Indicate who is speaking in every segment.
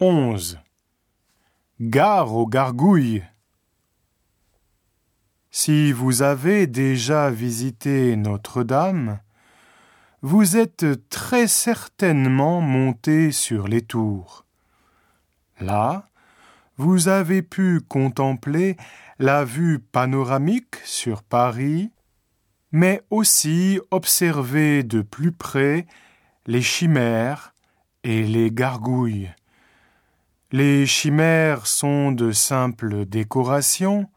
Speaker 1: 11. Gare aux gargouilles. Si vous avez déjà visité Notre-Dame, vous êtes très certainement monté sur les tours. Là, vous avez pu contempler la vue panoramique sur Paris, mais aussi observer de plus près les chimères et les gargouilles. Les chimères sont de simples décorations,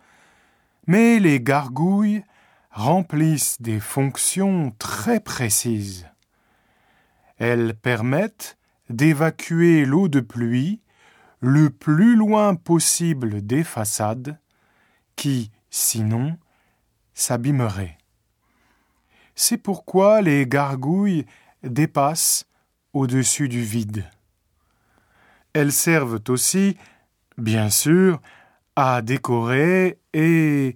Speaker 1: mais les gargouilles remplissent des fonctions très précises. Elles permettent d'évacuer l'eau de pluie le plus loin possible des façades qui, sinon, s'abîmeraient. C'est pourquoi les gargouilles dépassent au-dessus du vide. Elles servent aussi, bien sûr, à décorer et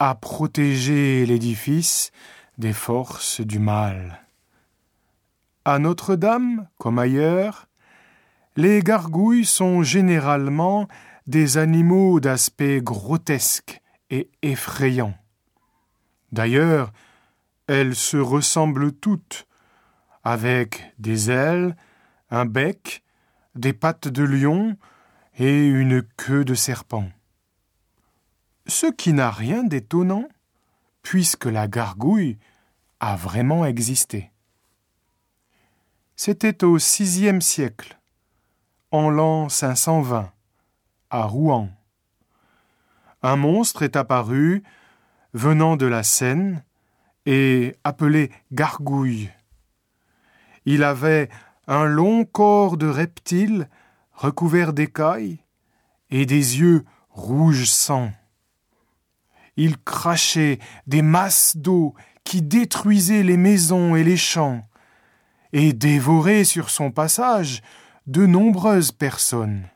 Speaker 1: à protéger l'édifice des forces du mal. À Notre-Dame, comme ailleurs, les gargouilles sont généralement des animaux d'aspect grotesque et effrayant. D'ailleurs, elles se ressemblent toutes, avec des ailes, un bec des pattes de lion et une queue de serpent. Ce qui n'a rien d'étonnant, puisque la gargouille a vraiment existé. C'était au VIe siècle, en l'an 520, à Rouen. Un monstre est apparu, venant de la Seine, et appelé Gargouille. Il avait un long corps de reptile recouvert d'écailles et des yeux rouge sang. Il crachait des masses d'eau qui détruisaient les maisons et les champs, et dévorait sur son passage de nombreuses personnes.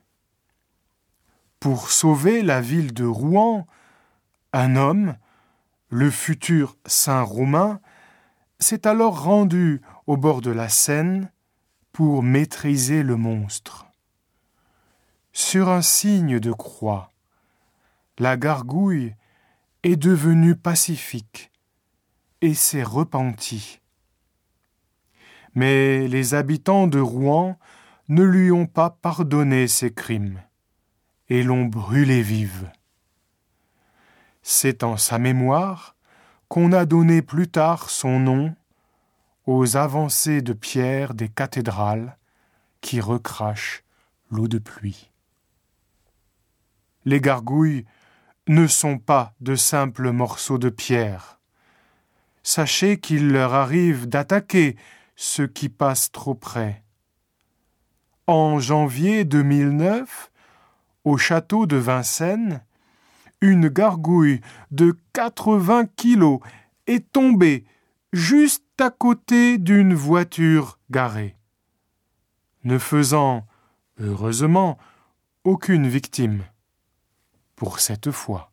Speaker 1: Pour sauver la ville de Rouen, un homme, le futur saint Romain, s'est alors rendu au bord de la Seine pour maîtriser le monstre. Sur un signe de croix, la gargouille est devenue pacifique et s'est repentie. Mais les habitants de Rouen ne lui ont pas pardonné ses crimes et l'ont brûlée vive. C'est en sa mémoire qu'on a donné plus tard son nom aux avancées de pierre des cathédrales qui recrachent l'eau de pluie. Les gargouilles ne sont pas de simples morceaux de pierre. Sachez qu'il leur arrive d'attaquer ceux qui passent trop près. En janvier 2009, au château de Vincennes, une gargouille de 80 kilos est tombée juste à côté d'une voiture garée, ne faisant, heureusement, aucune victime pour cette fois.